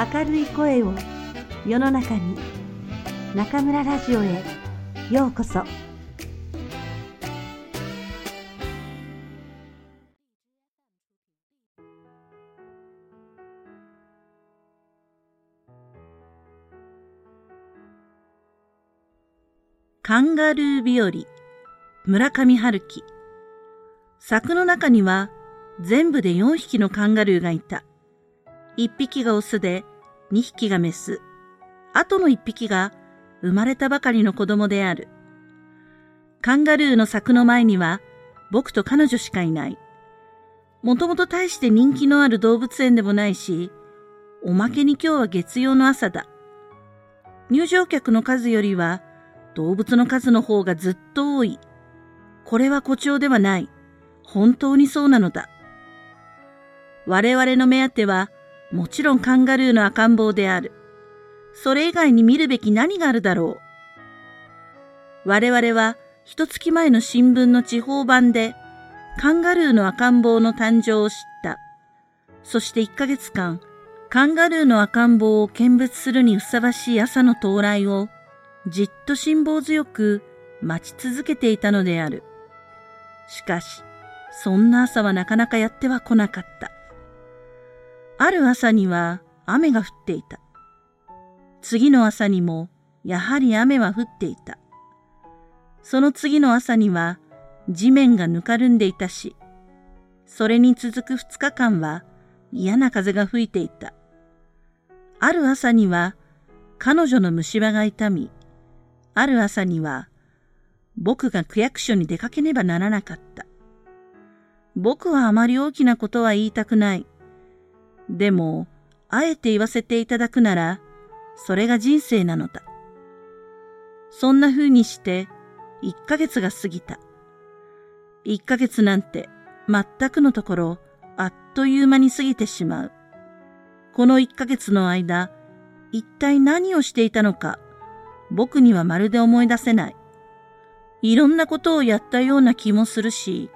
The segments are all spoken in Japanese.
明るい声を世の中に中村ラジオへようこそカンガルー日和村上春樹柵の中には全部で4匹のカンガルーがいた。1匹がオスで2匹がメス。あとの1匹が生まれたばかりの子供である。カンガルーの柵の前には僕と彼女しかいない。もともと大して人気のある動物園でもないし、おまけに今日は月曜の朝だ。入場客の数よりは動物の数の方がずっと多い。これは誇張ではない。本当にそうなのだ。我々の目当ては、もちろんカンガルーの赤ん坊である。それ以外に見るべき何があるだろう。我々は、一月前の新聞の地方版で、カンガルーの赤ん坊の誕生を知った。そして一ヶ月間、カンガルーの赤ん坊を見物するにふさわしい朝の到来を、じっと辛抱強く待ち続けていたのである。しかし、そんな朝はなかなかやっては来なかった。ある朝には雨が降っていた。次の朝にもやはり雨は降っていた。その次の朝には地面がぬかるんでいたし、それに続く二日間は嫌な風が吹いていた。ある朝には彼女の虫歯が痛み、ある朝には僕が区役所に出かけねばならなかった。僕はあまり大きなことは言いたくない。でも、あえて言わせていただくなら、それが人生なのだ。そんな風にして、一ヶ月が過ぎた。一ヶ月なんて、全くのところ、あっという間に過ぎてしまう。この一ヶ月の間、一体何をしていたのか、僕にはまるで思い出せない。いろんなことをやったような気もするし、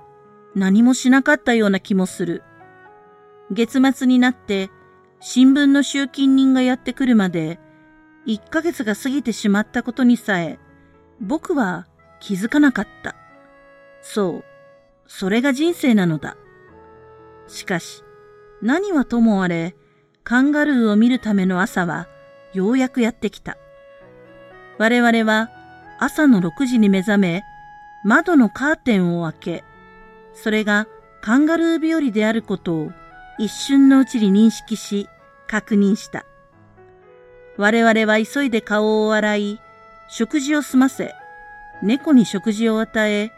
何もしなかったような気もする。月末になって新聞の集金人がやってくるまで1ヶ月が過ぎてしまったことにさえ僕は気づかなかった。そう、それが人生なのだ。しかし、何はともあれ、カンガルーを見るための朝はようやくやってきた。我々は朝の6時に目覚め、窓のカーテンを開け、それがカンガルー日和であることを一瞬のうちに認識し、確認した。我々は急いで顔を洗い、食事を済ませ、猫に食事を与え、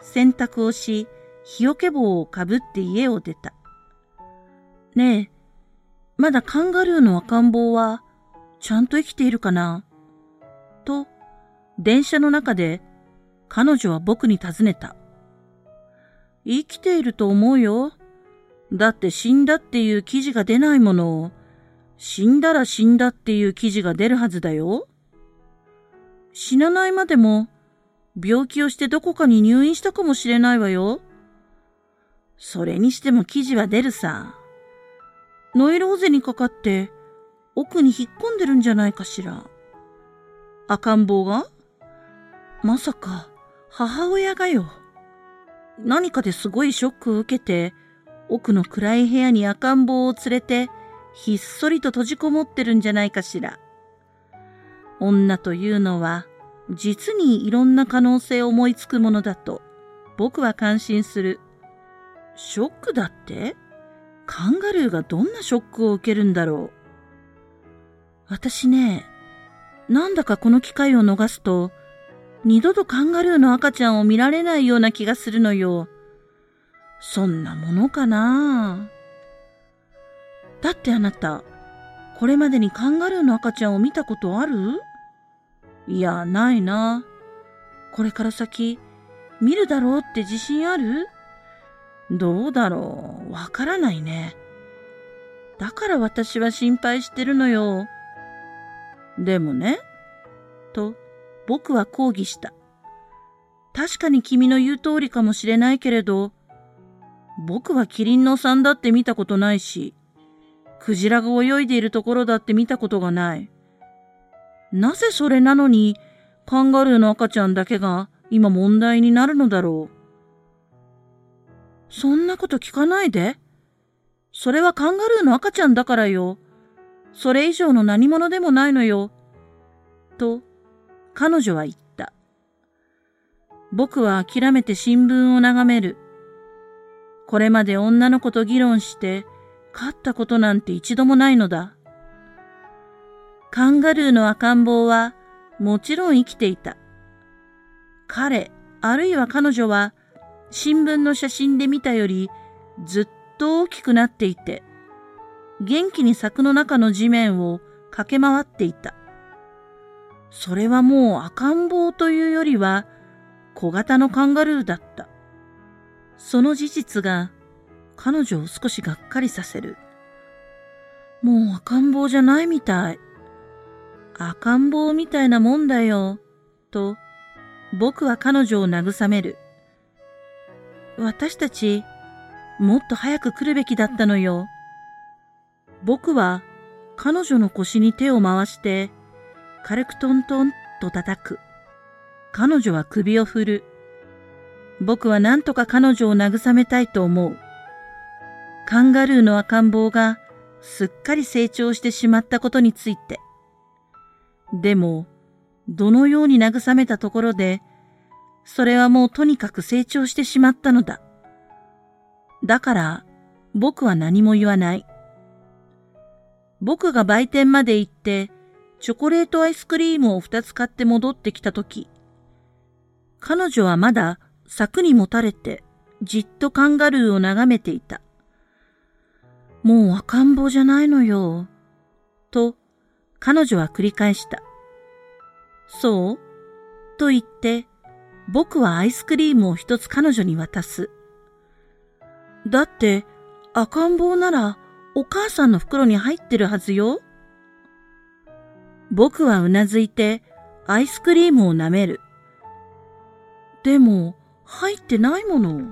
洗濯をし、日よけ棒をかぶって家を出た。ねえ、まだカンガルーの赤ん坊は、ちゃんと生きているかな？と、電車の中で彼女は僕に尋ねた。生きていると思うよ。だって死んだっていう記事が出ないものを、死んだら死んだっていう記事が出るはずだよ。死なないまでも、病気をしてどこかに入院したかもしれないわよ。それにしても記事は出るさ。ノイローゼにかかって奥に引っ込んでるんじゃないかしら。赤ん坊が？まさか母親がよ。何かですごいショックを受けて、奥の暗い部屋に赤ん坊を連れて、ひっそりと閉じこもってるんじゃないかしら。女というのは、実にいろんな可能性を思いつくものだと、僕は感心する。ショックだって？カンガルーがどんなショックを受けるんだろう。私ね、なんだかこの機会を逃すと、二度とカンガルーの赤ちゃんを見られないような気がするのよ。そんなものかな？だってあなた、これまでにカンガルーの赤ちゃんを見たことある？いや、ないな。これから先、見るだろうって自信ある？どうだろう？わからないね。だから私は心配してるのよ。でもね、と僕は抗議した。確かに君の言う通りかもしれないけれど、僕はキリンのさんだって見たことないし、クジラが泳いでいるところだって見たことがない。なぜそれなのにカンガルーの赤ちゃんだけが今問題になるのだろう。そんなこと聞かないで。それはカンガルーの赤ちゃんだからよ。それ以上の何者でもないのよ。と、彼女は言った。僕は諦めて新聞を眺める。これまで女の子と議論して勝ったことなんて一度もないのだ。カンガルーの赤ん坊はもちろん生きていた。彼、あるいは彼女は新聞の写真で見たよりずっと大きくなっていて、元気に柵の中の地面を駆け回っていた。それはもう赤ん坊というよりは小型のカンガルーだった。その事実が彼女を少しがっかりさせる。もう赤ん坊じゃないみたい。赤ん坊みたいなもんだよ。と、僕は彼女を慰める。私たち、もっと早く来るべきだったのよ。僕は彼女の腰に手を回して、軽くトントンと叩く。彼女は首を振る。僕は何とか彼女を慰めたいと思う。カンガルーの赤ん坊がすっかり成長してしまったことについて。でも、どのように慰めたところで、それはもうとにかく成長してしまったのだ。だから、僕は何も言わない。僕が売店まで行って、チョコレートアイスクリームを二つ買って戻ってきたとき、彼女はまだ柵にもたれて、じっとカンガルーを眺めていた。もう赤ん坊じゃないのよ。と、彼女は繰り返した。そうと言って、僕はアイスクリームを一つ彼女に渡す。だって、赤ん坊ならお母さんの袋に入ってるはずよ。僕はうなずいてアイスクリームを舐める。でも、入ってないもの。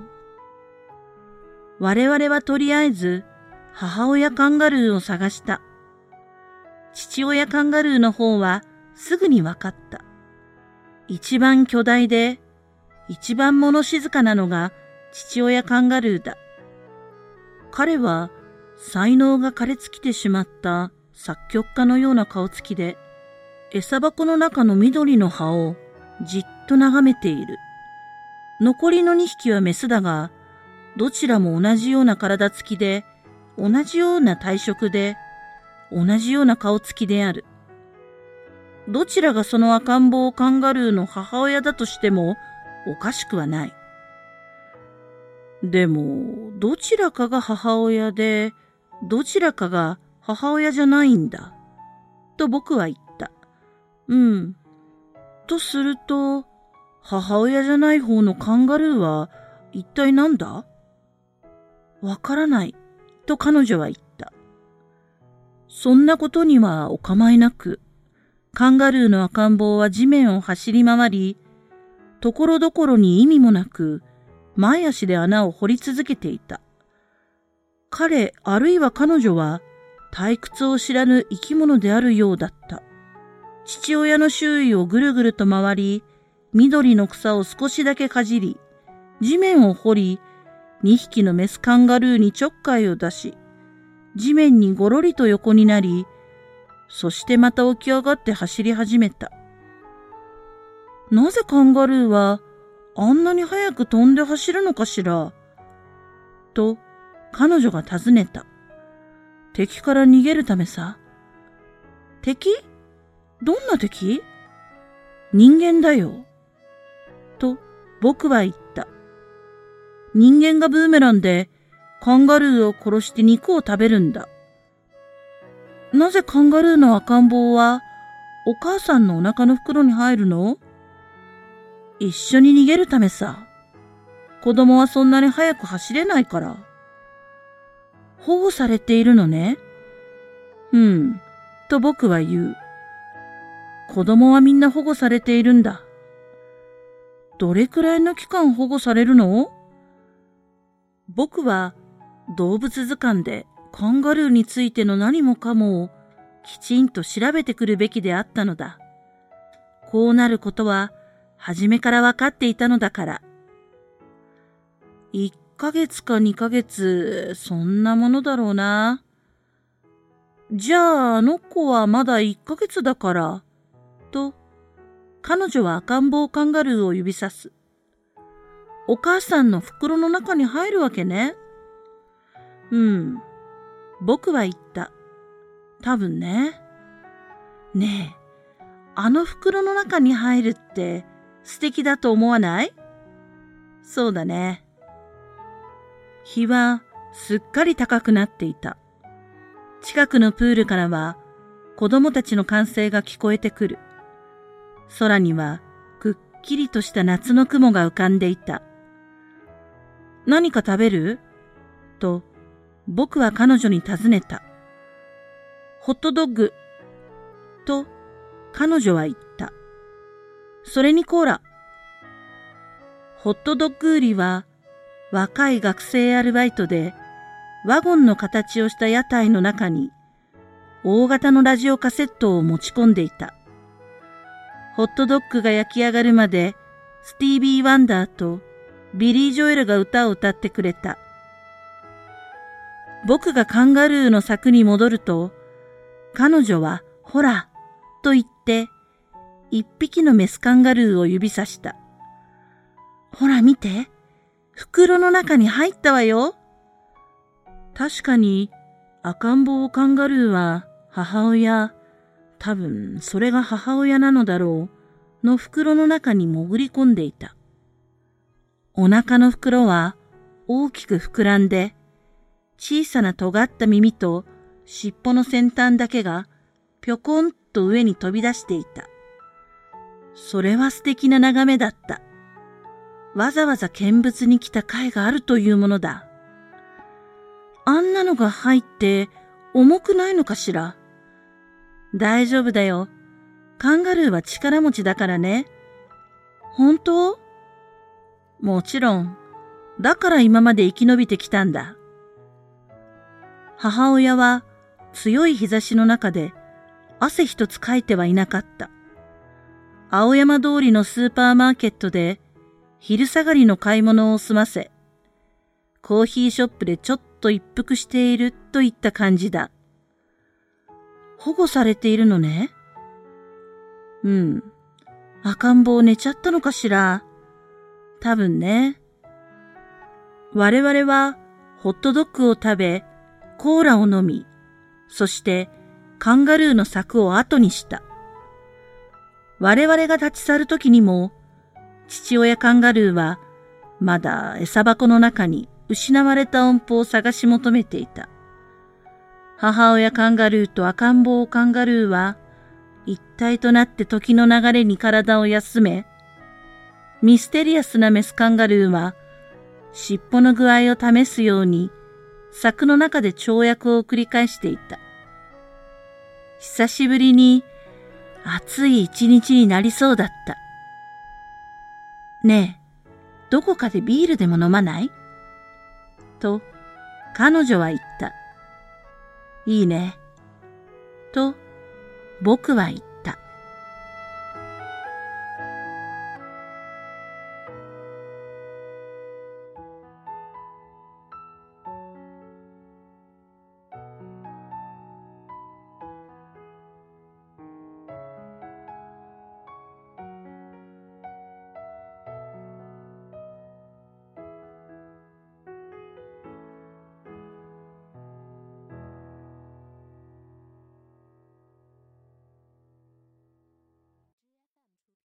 我々はとりあえず母親カンガルーを探した。父親カンガルーの方はすぐに分かった。一番巨大で一番物静かなのが父親カンガルーだ。彼は才能が枯れ尽きてしまった作曲家のような顔つきで、餌箱の中の緑の葉をじっと眺めている。残りの2匹はメスだが、どちらも同じような体つきで、同じような体色で、同じような顔つきである。どちらがその赤ん坊カンガルーの母親だとしても、おかしくはない。でも、どちらかが母親で、どちらかが母親じゃないんだ。と僕は言った。うん。とすると、母親じゃない方のカンガルーは一体何だ？わからない。と彼女は言った。そんなことにはお構いなく、カンガルーの赤ん坊は地面を走り回り、ところどころに意味もなく、前足で穴を掘り続けていた。彼あるいは彼女は退屈を知らぬ生き物であるようだった。父親の周囲をぐるぐると回り、緑の草を少しだけかじり、地面を掘り、2匹のメスカンガルーにちょっかいを出し、地面にごろりと横になり、そしてまた起き上がって走り始めた。なぜカンガルーはあんなに早く飛んで走るのかしら？と彼女が尋ねた。敵から逃げるためさ。敵？どんな敵？人間だよ。と僕は言った。人間がブーメランでカンガルーを殺して肉を食べるんだ。なぜカンガルーの赤ん坊はお母さんのお腹の袋に入るの？一緒に逃げるためさ。子供はそんなに早く走れないから。保護されているのね。うん、と僕は言う。子供はみんな保護されているんだ。どれくらいの期間保護されるの？僕は動物図鑑でカンガルーについての何もかもをきちんと調べてくるべきであったのだ。こうなることは初めから分かっていたのだから。一ヶ月か二ヶ月、そんなものだろうな。じゃああの子はまだ一ヶ月だから、と、彼女は赤ん坊カンガルーを指さす。お母さんの袋の中に入るわけね。うん。僕は言った。多分ね。ねえ、あの袋の中に入るって素敵だと思わない？そうだね。日はすっかり高くなっていた。近くのプールからは子供たちの歓声が聞こえてくる。空にはくっきりとした夏の雲が浮かんでいた。何か食べる？と僕は彼女に尋ねた。ホットドッグ？と彼女は言った。それにコーラ。ホットドッグ売りは若い学生アルバイトでワゴンの形をした屋台の中に大型のラジオカセットを持ち込んでいた。ホットドッグが焼き上がるまでスティービー・ワンダーとビリー・ジョエルが歌を歌ってくれた。僕がカンガルーの柵に戻ると、彼女は、ほら、と言って、一匹のメスカンガルーを指さした。ほら見て、袋の中に入ったわよ。確かに赤ん坊カンガルーは母親、多分それが母親なのだろう、の袋の中に潜り込んでいた。お腹の袋は大きく膨らんで、小さな尖った耳と尻尾の先端だけがぴょこんと上に飛び出していた。それは素敵な眺めだった。わざわざ見物に来た甲斐があるというものだ。あんなのが入って重くないのかしら？大丈夫だよ。カンガルーは力持ちだからね。本当？もちろん。だから今まで生き延びてきたんだ。母親は強い日差しの中で汗一つかいてはいなかった。青山通りのスーパーマーケットで昼下がりの買い物を済ませ、コーヒーショップでちょっと一服しているといった感じだ。保護されているのねうん。赤ん坊寝ちゃったのかしら多分ね。我々はホットドッグを食べ、コーラを飲み、そしてカンガルーの柵を後にした。我々が立ち去るときにも、父親カンガルーはまだ餌箱の中に失われた音符を探し求めていた。母親カンガルーと赤ん坊カンガルーは一体となって時の流れに体を休め、ミステリアスなメスカンガルーは尻尾の具合を試すように柵の中で跳躍を繰り返していた。久しぶりに暑い一日になりそうだった。ねえ、どこかでビールでも飲まない？と、彼女は言った。いいね。と、僕は言った。